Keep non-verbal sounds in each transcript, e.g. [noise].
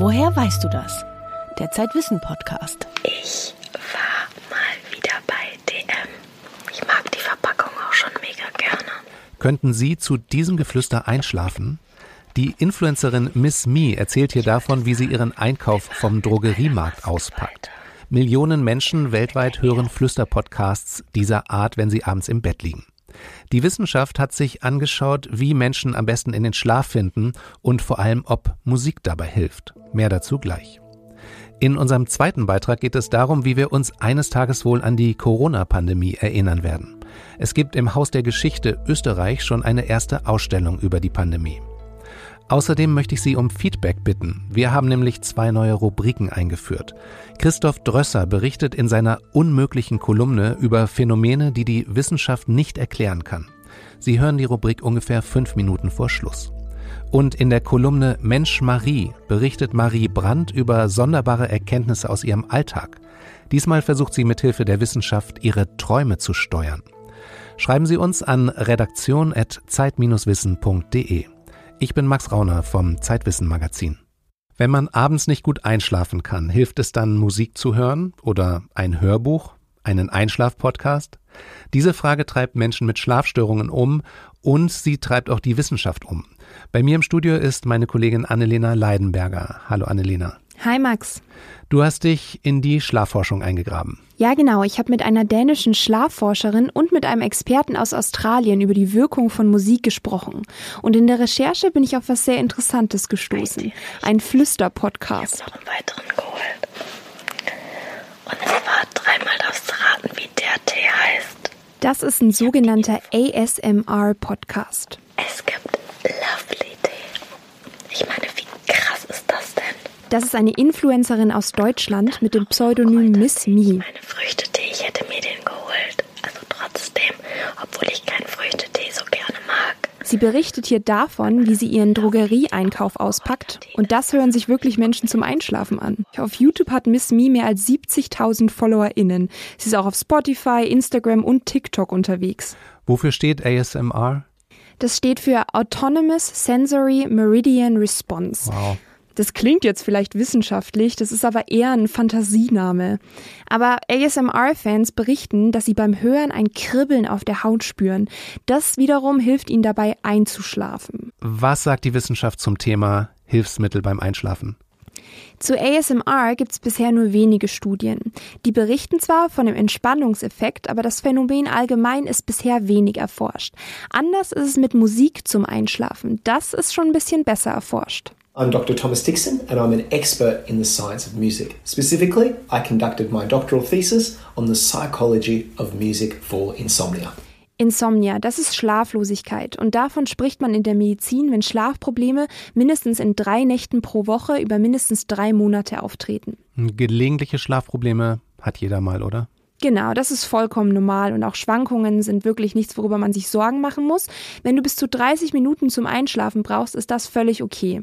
Woher weißt du das? Der Zeitwissen Podcast. Ich war mal wieder bei DM. Ich mag die Verpackung auch schon mega gerne. Könnten Sie zu diesem Geflüster einschlafen? Die Influencerin Miss Me erzählt hier davon, wie sie ihren Einkauf vom Drogeriemarkt auspackt. Millionen Menschen weltweit hören Flüsterpodcasts dieser Art, wenn sie abends im Bett liegen. Die Wissenschaft hat sich angeschaut, wie Menschen am besten in den Schlaf finden und vor allem, ob Musik dabei hilft. Mehr dazu gleich. In unserem zweiten Beitrag geht es darum, wie wir uns eines Tages wohl an die Corona-Pandemie erinnern werden. Es gibt im Haus der Geschichte Österreich schon eine erste Ausstellung über die Pandemie. Außerdem möchte ich Sie um Feedback bitten. Wir haben nämlich zwei neue Rubriken eingeführt. Christoph Drösser berichtet in seiner unmöglichen Kolumne über Phänomene, die die Wissenschaft nicht erklären kann. Sie hören die Rubrik ungefähr fünf Minuten vor Schluss. Und in der Kolumne Mensch Marie berichtet Marie Brandt über sonderbare Erkenntnisse aus ihrem Alltag. Diesmal versucht sie mithilfe der Wissenschaft, ihre Träume zu steuern. Schreiben Sie uns an redaktion.zeit-wissen.de. Ich bin Max Rauner vom Zeitwissen Magazin. Wenn man abends nicht gut einschlafen kann, hilft es dann, Musik zu hören oder ein Hörbuch, einen Einschlafpodcast? Diese Frage treibt Menschen mit Schlafstörungen um und sie treibt auch die Wissenschaft um. Bei mir im Studio ist meine Kollegin Annelena Leidenberger. Hallo Annelena. Hi Max. Du hast dich in die Schlafforschung eingegraben. Ja, genau. Ich habe mit einer dänischen Schlafforscherin und mit einem Experten aus Australien über die Wirkung von Musik gesprochen. Und in der Recherche bin ich auf was sehr Interessantes gestoßen. Ein Flüster-Podcast. Ich habe noch einen weiteren geholt. Und es war dreimal das Raten, wie der Tee heißt. Das ist ein sogenannter ASMR-Podcast. Es gibt Lovely Tee. Ich meine, wie krass ist das denn? Das ist eine Influencerin aus Deutschland mit dem Pseudonym Miss Me. Meine Früchtetee, ich hätte mir den geholt. Also trotzdem, obwohl ich keinen Früchtetee so gerne mag. Sie berichtet hier davon, wie sie ihren Drogerieeinkauf auspackt. Und das hören sich wirklich Menschen zum Einschlafen an. Auf YouTube hat Miss Me mehr als 70.000 FollowerInnen. Sie ist auch auf Spotify, Instagram und TikTok unterwegs. Wofür steht ASMR? Das steht für Autonomous Sensory Meridian Response. Wow. Das klingt jetzt vielleicht wissenschaftlich, das ist aber eher ein Fantasiename. Aber ASMR-Fans berichten, dass sie beim Hören ein Kribbeln auf der Haut spüren. Das wiederum hilft ihnen dabei einzuschlafen. Was sagt die Wissenschaft zum Thema Hilfsmittel beim Einschlafen? Zu ASMR gibt es bisher nur wenige Studien. Die berichten zwar von dem Entspannungseffekt, aber das Phänomen allgemein ist bisher wenig erforscht. Anders ist es mit Musik zum Einschlafen. Das ist schon ein bisschen besser erforscht. I'm Dr. Thomas Dixon, and I'm an expert in the science of music. Specifically, I conducted my doctoral thesis on the psychology of music for insomnia. Insomnia, das ist Schlaflosigkeit und davon spricht man in der Medizin, wenn Schlafprobleme mindestens in drei Nächten pro Woche über mindestens drei Monate auftreten. Gelegentliche Schlafprobleme hat jeder mal, oder? Genau, das ist vollkommen normal und auch Schwankungen sind wirklich nichts, worüber man sich Sorgen machen muss. Wenn du bis zu 30 Minuten zum Einschlafen brauchst, ist das völlig okay.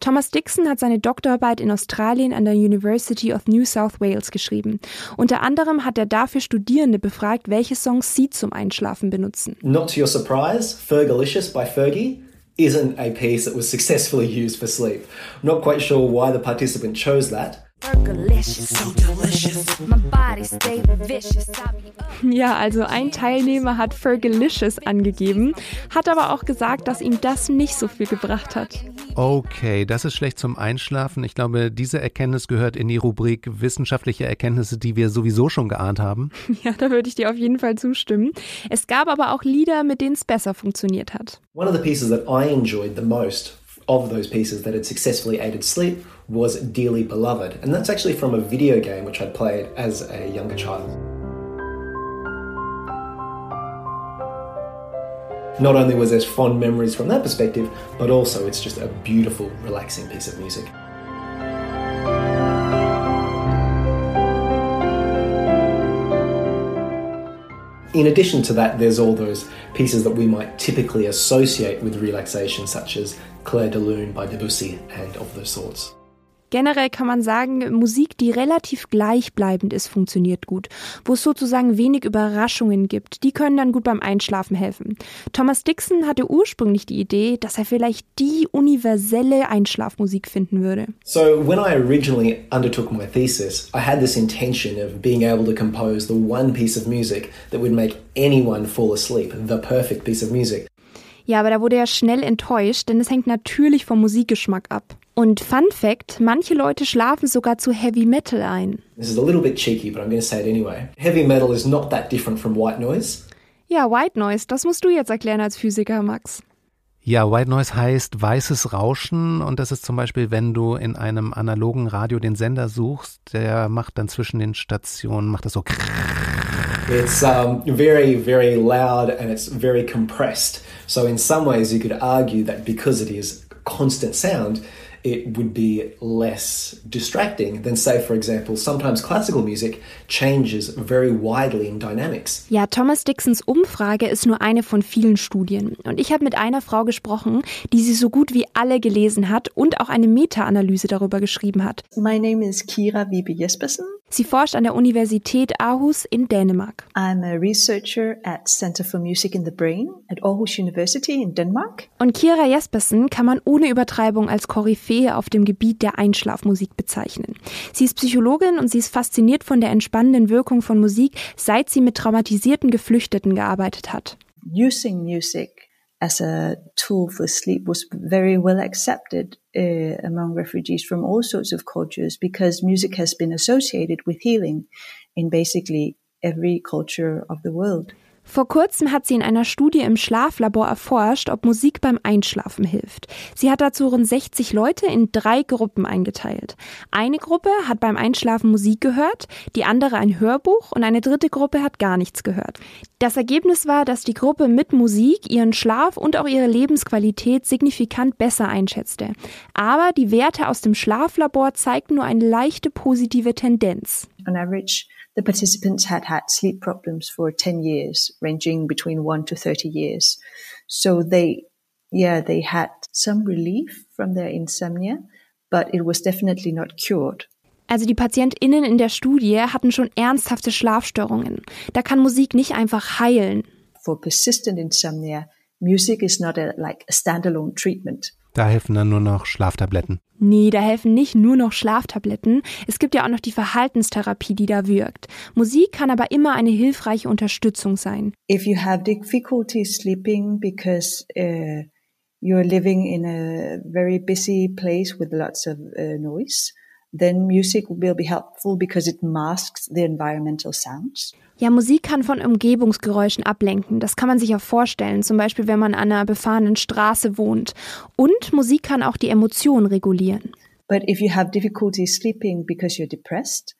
Thomas Dixon hat seine Doktorarbeit in Australien an der University of New South Wales geschrieben. Unter anderem hat er dafür Studierende befragt, welche Songs sie zum Einschlafen benutzen. Not to your surprise, Fergalicious by Fergie isn't a piece that was successfully used for sleep. Not quite sure why the participant chose that. Ja, also ein Teilnehmer hat Fergalicious angegeben, hat aber auch gesagt, dass ihm das nicht so viel gebracht hat. Okay, das ist schlecht zum Einschlafen. Ich glaube, diese Erkenntnis gehört in die Rubrik wissenschaftliche Erkenntnisse, die wir sowieso schon geahnt haben. [laughs] Ja, da würde ich dir auf jeden Fall zustimmen. Es gab aber auch Lieder, mit denen es besser funktioniert hat. One of the pieces that I enjoyed the most of those pieces that had successfully aided sleep was Dearly Beloved. And that's actually from a video game which I'd played as a younger child. Not only was there fond memories from that perspective, but also it's just a beautiful, relaxing piece of music. In addition to that, there's all those pieces that we might typically associate with relaxation, such as Claire de Lune by Debussy and of those sorts. Generell kann man sagen, Musik, die relativ gleichbleibend ist, funktioniert gut. Wo es sozusagen wenig Überraschungen gibt, die können dann gut beim Einschlafen helfen. Thomas Dixon hatte ursprünglich die Idee, dass er vielleicht die universelle Einschlafmusik finden würde. So when I originally undertook my thesis, I had this intention of being able to compose the one piece of music that would make anyone fall asleep, the perfect piece of music. Ja, aber da wurde er schnell enttäuscht, denn es hängt natürlich vom Musikgeschmack ab. Und Fun Fact, manche Leute schlafen sogar zu Heavy Metal ein. This is a little bit cheeky, but I'm going to say it anyway. Heavy metal is not that different from white noise. Ja, White Noise, das musst du jetzt erklären als Physiker, Max. Ja, White Noise heißt weißes Rauschen und das ist zum Beispiel, wenn du in einem analogen Radio den Sender suchst, der macht dann zwischen den Stationen, macht das so. It's um, very, very loud and it's very compressed. So in some ways you could argue that because it is constant sound, it would be less distracting than, say, for example, sometimes classical music changes very widely in dynamics. Ja, Thomas Dixons Umfrage ist nur eine von vielen Studien. Und ich habe mit einer Frau gesprochen, die sie so gut wie alle gelesen hat und auch eine Meta-Analyse darüber geschrieben hat. My name is Kira Vibe Jespersen. Sie forscht an der Universität Aarhus in Dänemark. I'm a researcher at Center for Music in the Brain at Aarhus University in Denmark. Und Kira Jespersen kann man ohne Übertreibung als Koryphäe auf dem Gebiet der Einschlafmusik bezeichnen. Sie ist Psychologin und sie ist fasziniert von der entspannenden Wirkung von Musik, seit sie mit traumatisierten Geflüchteten gearbeitet hat. Using music as a tool for sleep was very well accepted uh, among refugees from all sorts of cultures because music has been associated with healing in basically every culture of the world. Vor kurzem hat sie in einer Studie im Schlaflabor erforscht, ob Musik beim Einschlafen hilft. Sie hat dazu rund 60 Leute in drei Gruppen eingeteilt. Eine Gruppe hat beim Einschlafen Musik gehört, die andere ein Hörbuch und eine dritte Gruppe hat gar nichts gehört. Das Ergebnis war, dass die Gruppe mit Musik ihren Schlaf und auch ihre Lebensqualität signifikant besser einschätzte. Aber die Werte aus dem Schlaflabor zeigten nur eine leichte positive Tendenz. On average, the participants had had sleep problems for 10 years, ranging between 1 to 30 years. So they, yeah, they had some relief from their insomnia, but it was definitely not cured. Also die PatientInnen in der Studie hatten schon ernsthafte Schlafstörungen. Da kann Musik nicht einfach heilen. For persistent insomnia, music is not a, like a standalone treatment. Da helfen dann nur noch Schlaftabletten. Nee, da helfen nicht nur noch Schlaftabletten. Es gibt ja auch noch die Verhaltenstherapie, die da wirkt. Musik kann aber immer eine hilfreiche Unterstützung sein. If you have difficulty sleeping because uh, you're living in a very busy place with lots of uh, noise, then music will be helpful because it masks the environmental sounds. Ja, Musik kann von Umgebungsgeräuschen ablenken. Das kann man sich auch vorstellen, zum Beispiel wenn man an einer befahrenen Straße wohnt. Und Musik kann auch die Emotionen regulieren. But if you have difficulty sleeping because you're depressed,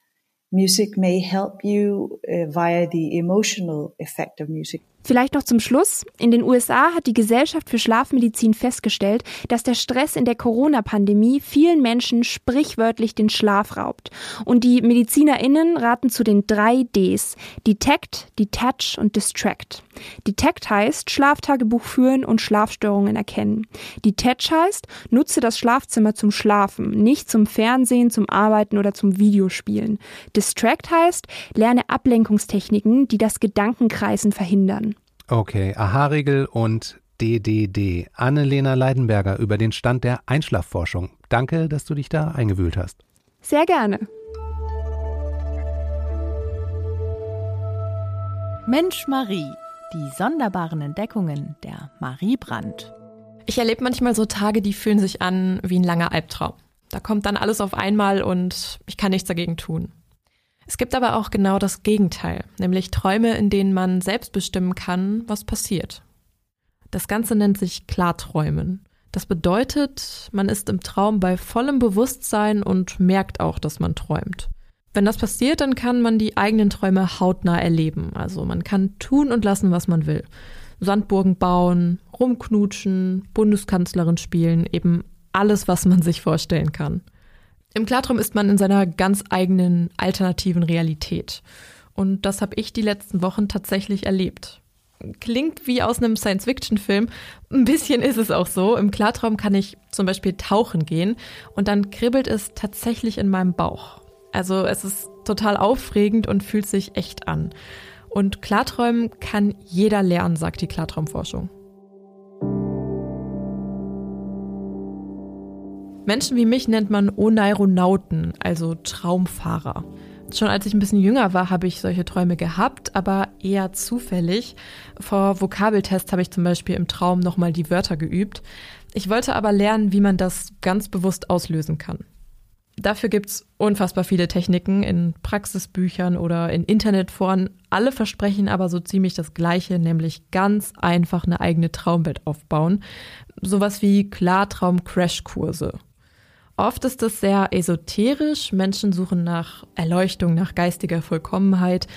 music may help you uh, via the emotional effect of music. Vielleicht noch zum Schluss. In den USA hat die Gesellschaft für Schlafmedizin festgestellt, dass der Stress in der Corona-Pandemie vielen Menschen sprichwörtlich den Schlaf raubt. Und die MedizinerInnen raten zu den drei Ds. Detect, Detach und Distract. Detect heißt Schlaftagebuch führen und Schlafstörungen erkennen. Detach heißt, nutze das Schlafzimmer zum Schlafen, nicht zum Fernsehen, zum Arbeiten oder zum Videospielen. Distract heißt, lerne Ablenkungstechniken, die das Gedankenkreisen verhindern. Okay, Aha-Regel und DDD. Annelena Leidenberger über den Stand der Einschlafforschung. Danke, dass du dich da eingewühlt hast. Sehr gerne. Mensch Marie, die sonderbaren Entdeckungen der Marie Brandt. Ich erlebe manchmal so Tage, die fühlen sich an wie ein langer Albtraum. Da kommt dann alles auf einmal und ich kann nichts dagegen tun. Es gibt aber auch genau das Gegenteil, nämlich Träume, in denen man selbst bestimmen kann, was passiert. Das Ganze nennt sich Klarträumen. Das bedeutet, man ist im Traum bei vollem Bewusstsein und merkt auch, dass man träumt. Wenn das passiert, dann kann man die eigenen Träume hautnah erleben. Also man kann tun und lassen, was man will. Sandburgen bauen, rumknutschen, Bundeskanzlerin spielen, eben alles, was man sich vorstellen kann. Im Klartraum ist man in seiner ganz eigenen alternativen Realität. Und das habe ich die letzten Wochen tatsächlich erlebt. Klingt wie aus einem Science-Fiction-Film. Ein bisschen ist es auch so. Im Klartraum kann ich zum Beispiel tauchen gehen und dann kribbelt es tatsächlich in meinem Bauch. Also es ist total aufregend und fühlt sich echt an. Und Klarträumen kann jeder lernen, sagt die Klartraumforschung. Menschen wie mich nennt man Oneironauten, also Traumfahrer. Schon als ich ein bisschen jünger war, habe ich solche Träume gehabt, aber eher zufällig. Vor Vokabeltests habe ich zum Beispiel im Traum nochmal die Wörter geübt. Ich wollte aber lernen, wie man das ganz bewusst auslösen kann. Dafür gibt's unfassbar viele Techniken in Praxisbüchern oder in Internetforen. Alle versprechen aber so ziemlich das Gleiche, nämlich ganz einfach eine eigene Traumwelt aufbauen. Sowas wie Klartraum-Crashkurse. Oft ist es sehr esoterisch. Menschen suchen nach Erleuchtung, nach geistiger Vollkommenheit.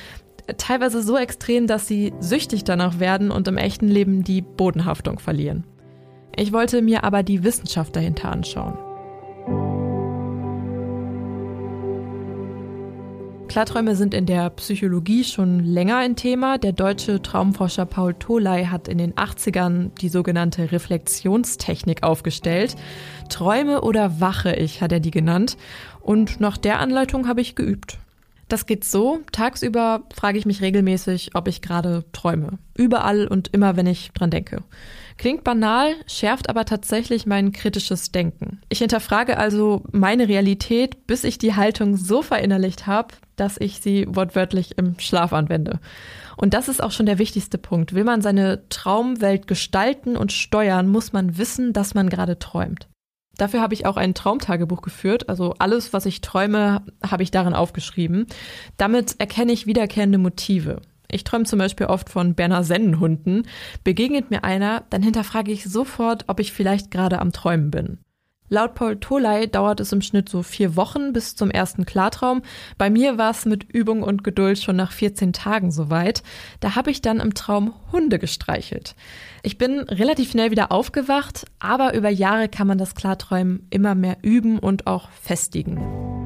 Teilweise so extrem, dass sie süchtig danach werden und im echten Leben die Bodenhaftung verlieren. Ich wollte mir aber die Wissenschaft dahinter anschauen. Klarträume sind in der Psychologie schon länger ein Thema. Der deutsche Traumforscher Paul Tholey hat in den 80ern die sogenannte Reflexionstechnik aufgestellt. Träume oder wache ich, hat er die genannt. Und nach der Anleitung habe ich geübt. Das geht so. Tagsüber frage ich mich regelmäßig, ob ich gerade träume. Überall und immer, wenn ich dran denke. Klingt banal, schärft aber tatsächlich mein kritisches Denken. Ich hinterfrage also meine Realität, bis ich die Haltung so verinnerlicht habe, dass ich sie wortwörtlich im Schlaf anwende. Und das ist auch schon der wichtigste Punkt. Will man seine Traumwelt gestalten und steuern, muss man wissen, dass man gerade träumt. Dafür habe ich auch ein Traumtagebuch geführt. Also alles, was ich träume, habe ich darin aufgeschrieben. Damit erkenne ich wiederkehrende Motive. Ich träume zum Beispiel oft von Berner Sennenhunden. Begegnet mir einer, dann hinterfrage ich sofort, ob ich vielleicht gerade am Träumen bin. Laut Paul Toley dauert es im Schnitt so vier Wochen bis zum ersten Klartraum. Bei mir war es mit Übung und Geduld schon nach 14 Tagen soweit. Da habe ich dann im Traum Hunde gestreichelt. Ich bin relativ schnell wieder aufgewacht, aber über Jahre kann man das Klarträumen immer mehr üben und auch festigen.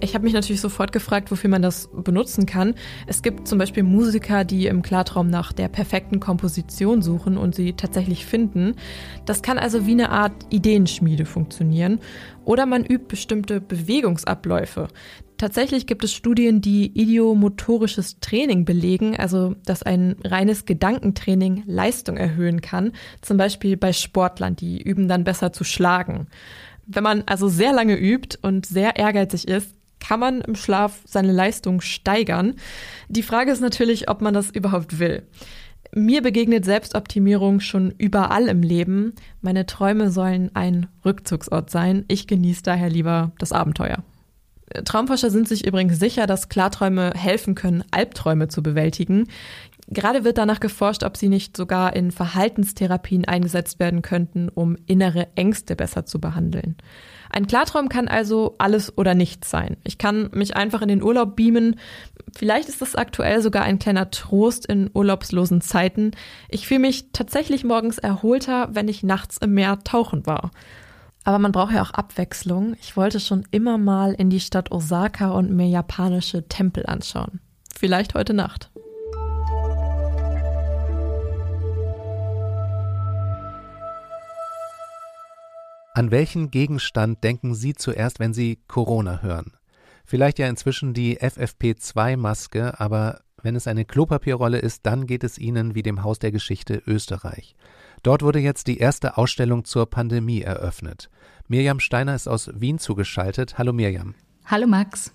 Ich habe mich natürlich sofort gefragt, wofür man das benutzen kann. Es gibt zum Beispiel Musiker, die im Klartraum nach der perfekten Komposition suchen und sie tatsächlich finden. Das kann also wie eine Art Ideenschmiede funktionieren. Oder man übt bestimmte Bewegungsabläufe. Tatsächlich gibt es Studien, die idiomotorisches Training belegen, also dass ein reines Gedankentraining Leistung erhöhen kann, zum Beispiel bei Sportlern, die üben dann besser zu schlagen. Wenn man also sehr lange übt und sehr ehrgeizig ist, kann man im Schlaf seine Leistung steigern. Die Frage ist natürlich, ob man das überhaupt will. Mir begegnet Selbstoptimierung schon überall im Leben. Meine Träume sollen ein Rückzugsort sein. Ich genieße daher lieber das Abenteuer. Traumforscher sind sich übrigens sicher, dass Klarträume helfen können, Albträume zu bewältigen. Gerade wird danach geforscht, ob sie nicht sogar in Verhaltenstherapien eingesetzt werden könnten, um innere Ängste besser zu behandeln. Ein Klartraum kann also alles oder nichts sein. Ich kann mich einfach in den Urlaub beamen. Vielleicht ist das aktuell sogar ein kleiner Trost in urlaubslosen Zeiten. Ich fühle mich tatsächlich morgens erholter, wenn ich nachts im Meer tauchen war. Aber man braucht ja auch Abwechslung. Ich wollte schon immer mal in die Stadt Osaka und mir japanische Tempel anschauen. Vielleicht heute Nacht. An welchen Gegenstand denken Sie zuerst, wenn Sie Corona hören? Vielleicht ja inzwischen die FFP2-Maske, aber wenn es eine Klopapierrolle ist, dann geht es Ihnen wie dem Haus der Geschichte Österreich. Dort wurde jetzt die erste Ausstellung zur Pandemie eröffnet. Mirjam Steiner ist aus Wien zugeschaltet. Hallo Mirjam. Hallo Max.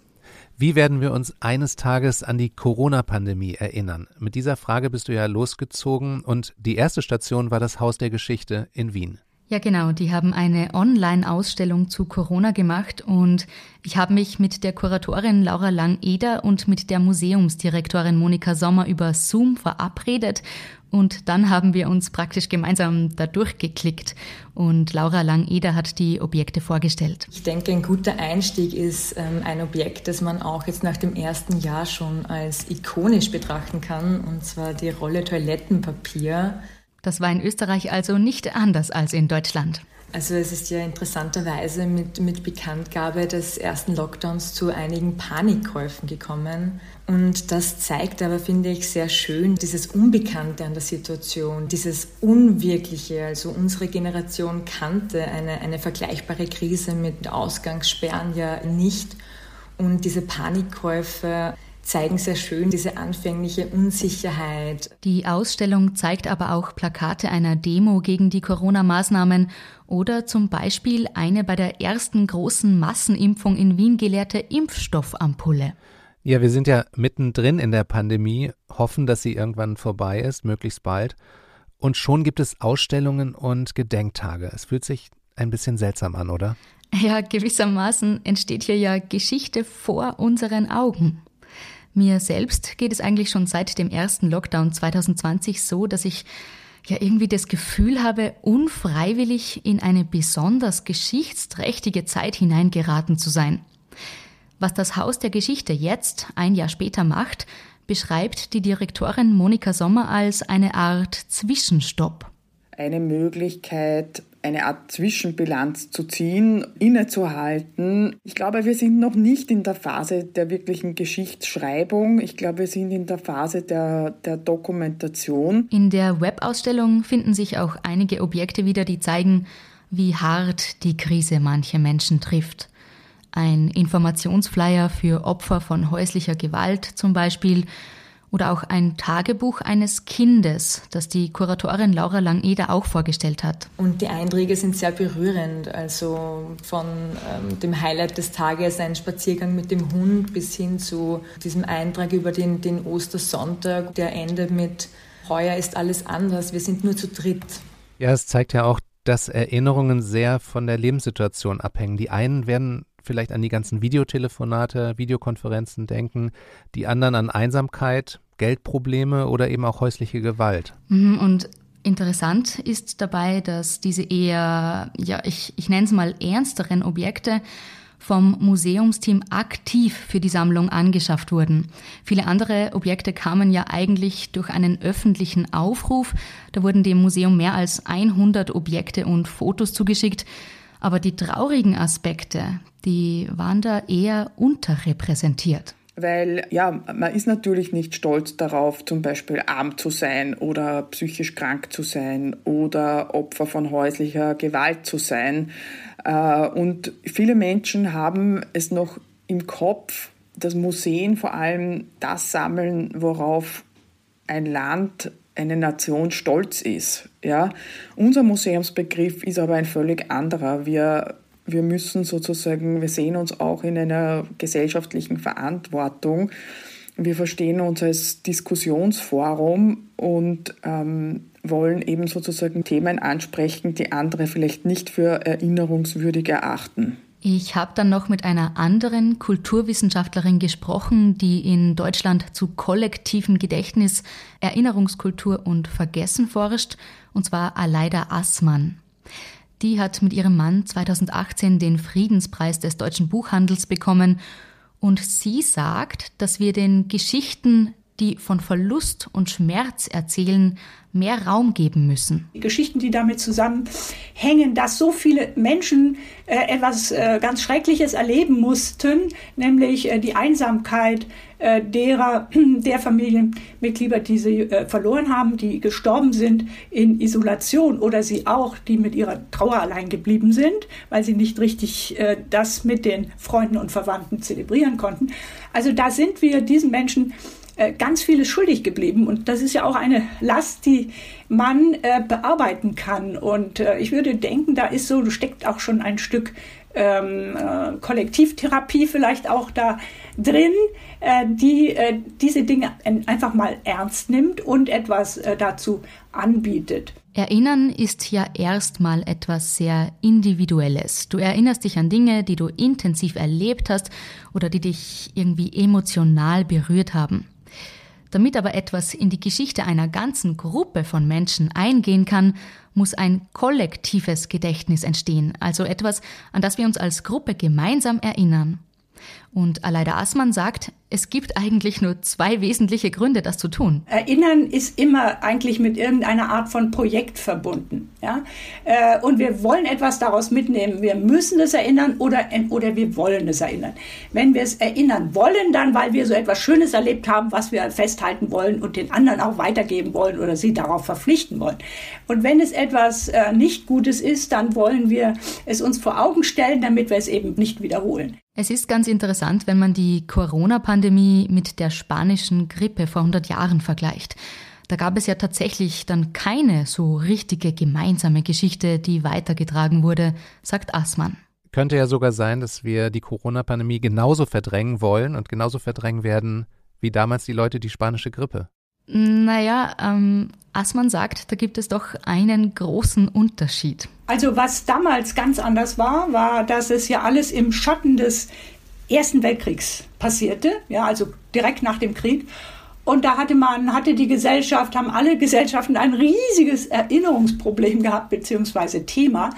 Wie werden wir uns eines Tages an die Corona-Pandemie erinnern? Mit dieser Frage bist du ja losgezogen und die erste Station war das Haus der Geschichte in Wien. Ja, genau. Die haben eine Online-Ausstellung zu Corona gemacht und ich habe mich mit der Kuratorin Laura Lang-Eder und mit der Museumsdirektorin Monika Sommer über Zoom verabredet und dann haben wir uns praktisch gemeinsam da durchgeklickt und Laura Lang-Eder hat die Objekte vorgestellt. Ich denke, ein guter Einstieg ist ähm, ein Objekt, das man auch jetzt nach dem ersten Jahr schon als ikonisch betrachten kann, und zwar die Rolle Toilettenpapier. Das war in Österreich also nicht anders als in Deutschland. Also es ist ja interessanterweise mit, mit Bekanntgabe des ersten Lockdowns zu einigen Panikkäufen gekommen. Und das zeigt aber, finde ich, sehr schön dieses Unbekannte an der Situation, dieses Unwirkliche. Also unsere Generation kannte eine, eine vergleichbare Krise mit Ausgangssperren ja nicht. Und diese Panikkäufe zeigen sehr schön diese anfängliche Unsicherheit. Die Ausstellung zeigt aber auch Plakate einer Demo gegen die Corona-Maßnahmen oder zum Beispiel eine bei der ersten großen Massenimpfung in Wien gelehrte Impfstoffampulle. Ja, wir sind ja mittendrin in der Pandemie, hoffen, dass sie irgendwann vorbei ist, möglichst bald. Und schon gibt es Ausstellungen und Gedenktage. Es fühlt sich ein bisschen seltsam an, oder? Ja, gewissermaßen entsteht hier ja Geschichte vor unseren Augen. Mir selbst geht es eigentlich schon seit dem ersten Lockdown 2020 so, dass ich ja irgendwie das Gefühl habe, unfreiwillig in eine besonders geschichtsträchtige Zeit hineingeraten zu sein. Was das Haus der Geschichte jetzt, ein Jahr später, macht, beschreibt die Direktorin Monika Sommer als eine Art Zwischenstopp. Eine Möglichkeit, eine Art Zwischenbilanz zu ziehen, innezuhalten. Ich glaube, wir sind noch nicht in der Phase der wirklichen Geschichtsschreibung. Ich glaube, wir sind in der Phase der, der Dokumentation. In der Webausstellung finden sich auch einige Objekte wieder, die zeigen, wie hart die Krise manche Menschen trifft ein Informationsflyer für Opfer von häuslicher Gewalt zum Beispiel oder auch ein Tagebuch eines Kindes, das die Kuratorin Laura Langeder auch vorgestellt hat. Und die Einträge sind sehr berührend. Also von ähm, dem Highlight des Tages, ein Spaziergang mit dem Hund, bis hin zu diesem Eintrag über den, den Ostersonntag, der endet mit Heuer ist alles anders, wir sind nur zu dritt. Ja, es zeigt ja auch, dass Erinnerungen sehr von der Lebenssituation abhängen. Die einen werden vielleicht an die ganzen Videotelefonate, Videokonferenzen denken, die anderen an Einsamkeit, Geldprobleme oder eben auch häusliche Gewalt. Mhm, und interessant ist dabei, dass diese eher, ja, ich, ich nenne es mal ernsteren Objekte vom Museumsteam aktiv für die Sammlung angeschafft wurden. Viele andere Objekte kamen ja eigentlich durch einen öffentlichen Aufruf. Da wurden dem Museum mehr als 100 Objekte und Fotos zugeschickt. Aber die traurigen Aspekte, die waren da eher unterrepräsentiert. Weil ja, man ist natürlich nicht stolz darauf, zum Beispiel arm zu sein oder psychisch krank zu sein oder Opfer von häuslicher Gewalt zu sein. Äh, und viele Menschen haben es noch im Kopf, dass Museen vor allem das sammeln, worauf ein Land eine Nation stolz ist. Ja? Unser Museumsbegriff ist aber ein völlig anderer. Wir, wir müssen sozusagen, wir sehen uns auch in einer gesellschaftlichen Verantwortung. Wir verstehen uns als Diskussionsforum und ähm, wollen eben sozusagen Themen ansprechen, die andere vielleicht nicht für erinnerungswürdig erachten. Ich habe dann noch mit einer anderen Kulturwissenschaftlerin gesprochen, die in Deutschland zu kollektivem Gedächtnis, Erinnerungskultur und Vergessen forscht, und zwar Aleida Assmann. Die hat mit ihrem Mann 2018 den Friedenspreis des deutschen Buchhandels bekommen und sie sagt, dass wir den Geschichten die von Verlust und Schmerz erzählen, mehr Raum geben müssen. Die Geschichten, die damit zusammenhängen, dass so viele Menschen äh, etwas äh, ganz Schreckliches erleben mussten, nämlich äh, die Einsamkeit äh, derer, [clears throat] der Familienmitglieder, die sie äh, verloren haben, die gestorben sind in Isolation oder sie auch, die mit ihrer Trauer allein geblieben sind, weil sie nicht richtig äh, das mit den Freunden und Verwandten zelebrieren konnten. Also da sind wir diesen Menschen ganz vieles schuldig geblieben. Und das ist ja auch eine Last, die man äh, bearbeiten kann. Und äh, ich würde denken, da ist so, steckt auch schon ein Stück ähm, äh, Kollektivtherapie vielleicht auch da drin, äh, die äh, diese Dinge einfach mal ernst nimmt und etwas dazu anbietet. Erinnern ist ja erstmal etwas sehr Individuelles. Du erinnerst dich an Dinge, die du intensiv erlebt hast oder die dich irgendwie emotional berührt haben. Damit aber etwas in die Geschichte einer ganzen Gruppe von Menschen eingehen kann, muss ein kollektives Gedächtnis entstehen, also etwas, an das wir uns als Gruppe gemeinsam erinnern. Und Aleida Aßmann sagt, es gibt eigentlich nur zwei wesentliche Gründe, das zu tun. Erinnern ist immer eigentlich mit irgendeiner Art von Projekt verbunden. Ja? Äh, und wir wollen etwas daraus mitnehmen. Wir müssen es erinnern oder, oder wir wollen es erinnern. Wenn wir es erinnern wollen, dann weil wir so etwas Schönes erlebt haben, was wir festhalten wollen und den anderen auch weitergeben wollen oder sie darauf verpflichten wollen. Und wenn es etwas äh, nicht Gutes ist, dann wollen wir es uns vor Augen stellen, damit wir es eben nicht wiederholen. Es ist ganz interessant, wenn man die Corona-Pandemie mit der spanischen Grippe vor 100 Jahren vergleicht. Da gab es ja tatsächlich dann keine so richtige gemeinsame Geschichte, die weitergetragen wurde, sagt Assmann. Könnte ja sogar sein, dass wir die Corona-Pandemie genauso verdrängen wollen und genauso verdrängen werden wie damals die Leute die spanische Grippe. Naja, ähm, Assmann sagt, da gibt es doch einen großen Unterschied. Also was damals ganz anders war, war, dass es ja alles im Schatten des Ersten Weltkriegs passierte, ja, also direkt nach dem Krieg. Und da hatte man, hatte die Gesellschaft, haben alle Gesellschaften ein riesiges Erinnerungsproblem gehabt, beziehungsweise Thema.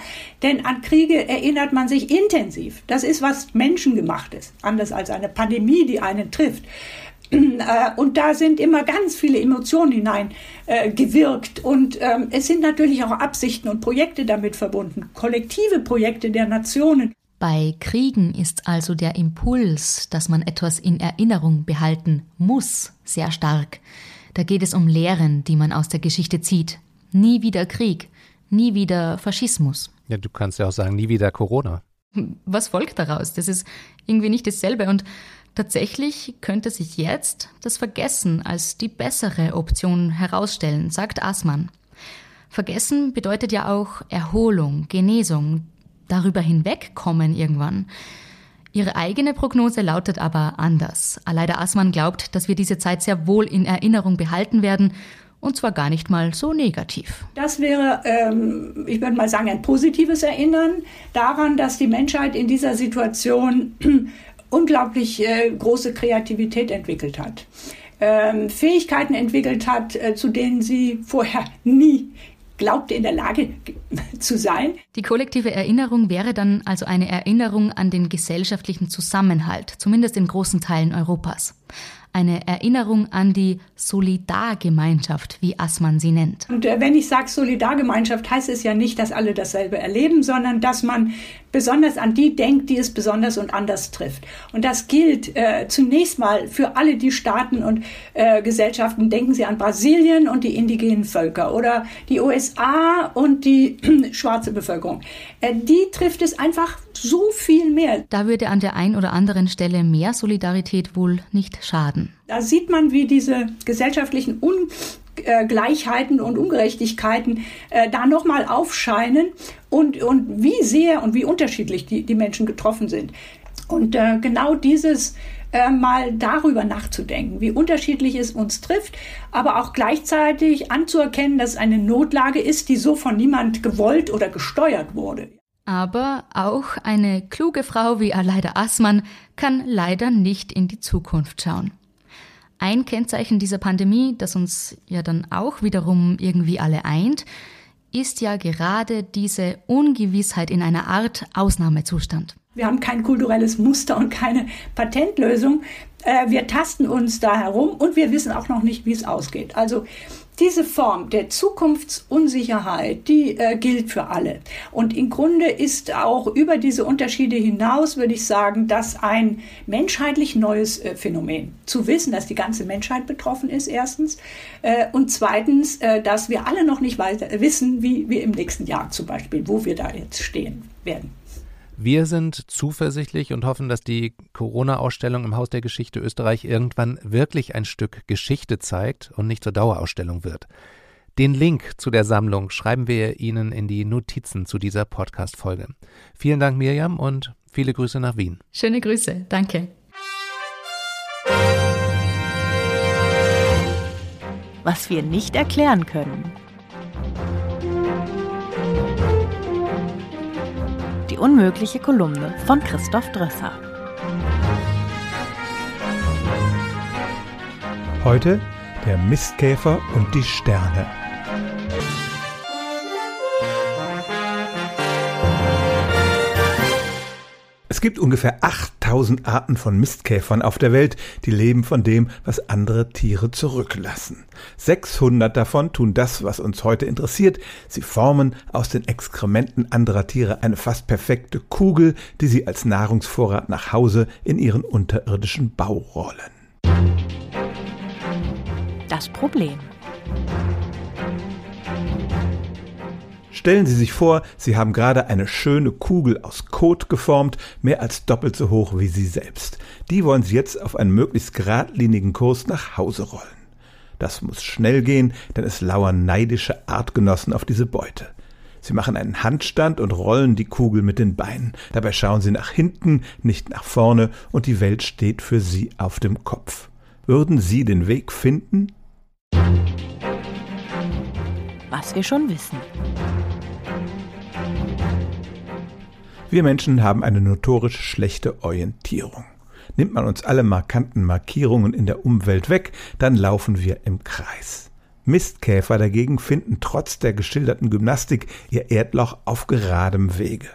Denn an Kriege erinnert man sich intensiv. Das ist was Menschengemachtes. Anders als eine Pandemie, die einen trifft. [clears throat] Äh, und da sind immer ganz viele Emotionen hineingewirkt. Äh, und ähm, es sind natürlich auch Absichten und Projekte damit verbunden, kollektive Projekte der Nationen. Bei Kriegen ist also der Impuls, dass man etwas in Erinnerung behalten muss, sehr stark. Da geht es um Lehren, die man aus der Geschichte zieht. Nie wieder Krieg, nie wieder Faschismus. Ja, du kannst ja auch sagen, nie wieder Corona. Was folgt daraus? Das ist irgendwie nicht dasselbe. Und Tatsächlich könnte sich jetzt das Vergessen als die bessere Option herausstellen, sagt Aßmann. Vergessen bedeutet ja auch Erholung, Genesung, darüber hinwegkommen irgendwann. Ihre eigene Prognose lautet aber anders. Aleida Aßmann glaubt, dass wir diese Zeit sehr wohl in Erinnerung behalten werden und zwar gar nicht mal so negativ. Das wäre, ähm, ich würde mal sagen, ein positives Erinnern daran, dass die Menschheit in dieser Situation [clears throat] unglaublich äh, große Kreativität entwickelt hat. Ähm, Fähigkeiten entwickelt hat, äh, zu denen sie vorher [laughs] nie glaubte in der Lage zu sein. Die kollektive Erinnerung wäre dann also eine Erinnerung an den gesellschaftlichen Zusammenhalt, zumindest in großen Teilen Europas eine Erinnerung an die Solidargemeinschaft, wie Assmann sie nennt. Und äh, wenn ich sage Solidargemeinschaft, heißt es ja nicht, dass alle dasselbe erleben, sondern dass man besonders an die denkt, die es besonders und anders trifft. Und das gilt äh, zunächst mal für alle die Staaten und äh, Gesellschaften. Denken Sie an Brasilien und die indigenen Völker oder die USA und die [clears throat] schwarze Bevölkerung. Äh, die trifft es einfach so viel mehr. Da würde an der einen oder anderen Stelle mehr Solidarität wohl nicht schaden. Da sieht man, wie diese gesellschaftlichen Ungleichheiten und Ungerechtigkeiten äh, da nochmal aufscheinen und, und wie sehr und wie unterschiedlich die, die Menschen getroffen sind. Und äh, genau dieses äh, mal darüber nachzudenken, wie unterschiedlich es uns trifft, aber auch gleichzeitig anzuerkennen, dass es eine Notlage ist, die so von niemand gewollt oder gesteuert wurde. Aber auch eine kluge Frau wie Aleida Assmann kann leider nicht in die Zukunft schauen. Ein Kennzeichen dieser Pandemie, das uns ja dann auch wiederum irgendwie alle eint, ist ja gerade diese Ungewissheit in einer Art Ausnahmezustand. Wir haben kein kulturelles Muster und keine Patentlösung. Äh, wir tasten uns da herum und wir wissen auch noch nicht, wie es ausgeht. Also diese Form der Zukunftsunsicherheit, die äh, gilt für alle. Und im Grunde ist auch über diese Unterschiede hinaus, würde ich sagen, das ein menschheitlich neues äh, Phänomen. Zu wissen, dass die ganze Menschheit betroffen ist, erstens. Äh, und zweitens, äh, dass wir alle noch nicht weiter wissen, wie wir im nächsten Jahr zum Beispiel, wo wir da jetzt stehen werden. Wir sind zuversichtlich und hoffen, dass die Corona-Ausstellung im Haus der Geschichte Österreich irgendwann wirklich ein Stück Geschichte zeigt und nicht zur Dauerausstellung wird. Den Link zu der Sammlung schreiben wir Ihnen in die Notizen zu dieser Podcast-Folge. Vielen Dank, Mirjam, und viele Grüße nach Wien. Schöne Grüße, danke. Was wir nicht erklären können. Die unmögliche Kolumne von Christoph Drösser. Heute der Mistkäfer und die Sterne. gibt ungefähr 8000 Arten von Mistkäfern auf der Welt, die leben von dem, was andere Tiere zurücklassen. 600 davon tun das, was uns heute interessiert. Sie formen aus den Exkrementen anderer Tiere eine fast perfekte Kugel, die sie als Nahrungsvorrat nach Hause in ihren unterirdischen Bau rollen. Das Problem. Stellen Sie sich vor, Sie haben gerade eine schöne Kugel aus Kot geformt, mehr als doppelt so hoch wie Sie selbst. Die wollen Sie jetzt auf einen möglichst geradlinigen Kurs nach Hause rollen. Das muss schnell gehen, denn es lauern neidische Artgenossen auf diese Beute. Sie machen einen Handstand und rollen die Kugel mit den Beinen. Dabei schauen sie nach hinten, nicht nach vorne, und die Welt steht für sie auf dem Kopf. Würden Sie den Weg finden? Was wir schon wissen. Wir Menschen haben eine notorisch schlechte Orientierung. Nimmt man uns alle markanten Markierungen in der Umwelt weg, dann laufen wir im Kreis. Mistkäfer dagegen finden trotz der geschilderten Gymnastik ihr Erdloch auf geradem Wege.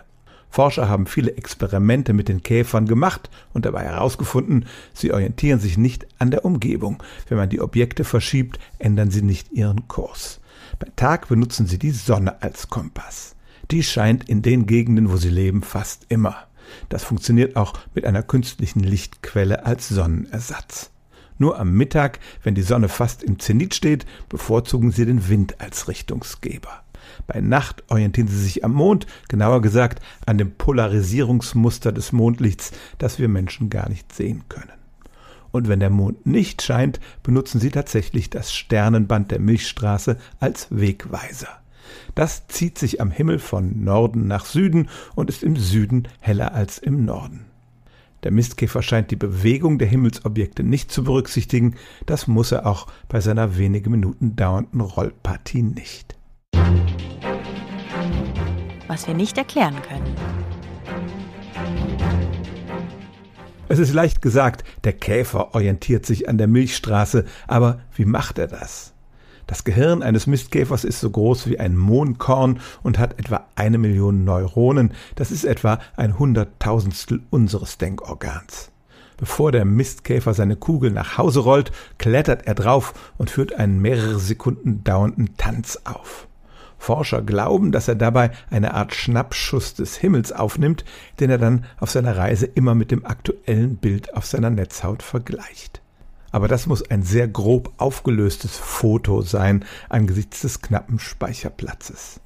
Forscher haben viele Experimente mit den Käfern gemacht und dabei herausgefunden, sie orientieren sich nicht an der Umgebung. Wenn man die Objekte verschiebt, ändern sie nicht ihren Kurs. Bei Tag benutzen sie die Sonne als Kompass die scheint in den Gegenden, wo sie leben, fast immer. Das funktioniert auch mit einer künstlichen Lichtquelle als Sonnenersatz. Nur am Mittag, wenn die Sonne fast im Zenit steht, bevorzugen sie den Wind als Richtungsgeber. Bei Nacht orientieren sie sich am Mond, genauer gesagt an dem Polarisierungsmuster des Mondlichts, das wir Menschen gar nicht sehen können. Und wenn der Mond nicht scheint, benutzen sie tatsächlich das Sternenband der Milchstraße als Wegweiser. Das zieht sich am Himmel von Norden nach Süden und ist im Süden heller als im Norden. Der Mistkäfer scheint die Bewegung der Himmelsobjekte nicht zu berücksichtigen, das muss er auch bei seiner wenige Minuten dauernden Rollpartie nicht. Was wir nicht erklären können. Es ist leicht gesagt, der Käfer orientiert sich an der Milchstraße, aber wie macht er das? Das Gehirn eines Mistkäfers ist so groß wie ein Mohnkorn und hat etwa eine Million Neuronen. Das ist etwa ein Hunderttausendstel unseres Denkorgans. Bevor der Mistkäfer seine Kugel nach Hause rollt, klettert er drauf und führt einen mehrere Sekunden dauernden Tanz auf. Forscher glauben, dass er dabei eine Art Schnappschuss des Himmels aufnimmt, den er dann auf seiner Reise immer mit dem aktuellen Bild auf seiner Netzhaut vergleicht. Aber das muss ein sehr grob aufgelöstes Foto sein angesichts des knappen Speicherplatzes.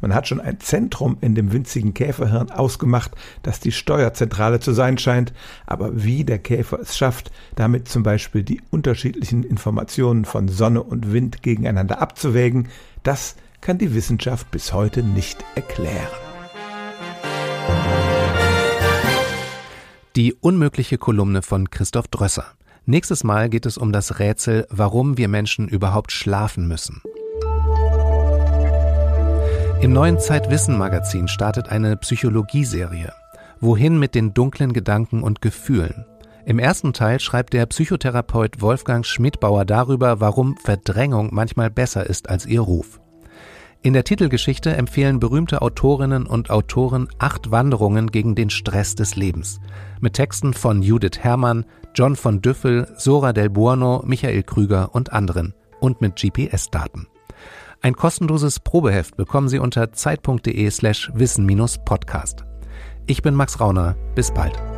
Man hat schon ein Zentrum in dem winzigen Käferhirn ausgemacht, das die Steuerzentrale zu sein scheint, aber wie der Käfer es schafft, damit zum Beispiel die unterschiedlichen Informationen von Sonne und Wind gegeneinander abzuwägen, das kann die Wissenschaft bis heute nicht erklären. Die unmögliche Kolumne von Christoph Drösser. Nächstes Mal geht es um das Rätsel, warum wir Menschen überhaupt schlafen müssen. Im neuen Zeitwissen-Magazin startet eine Psychologieserie. Wohin mit den dunklen Gedanken und Gefühlen? Im ersten Teil schreibt der Psychotherapeut Wolfgang Schmidbauer darüber, warum Verdrängung manchmal besser ist als ihr Ruf. In der Titelgeschichte empfehlen berühmte Autorinnen und Autoren acht Wanderungen gegen den Stress des Lebens. Mit Texten von Judith Herrmann, John von Düffel, Sora del Buono, Michael Krüger und anderen und mit GPS-Daten. Ein kostenloses Probeheft bekommen Sie unter zeit.de slash wissen-podcast. Ich bin Max Rauner. Bis bald.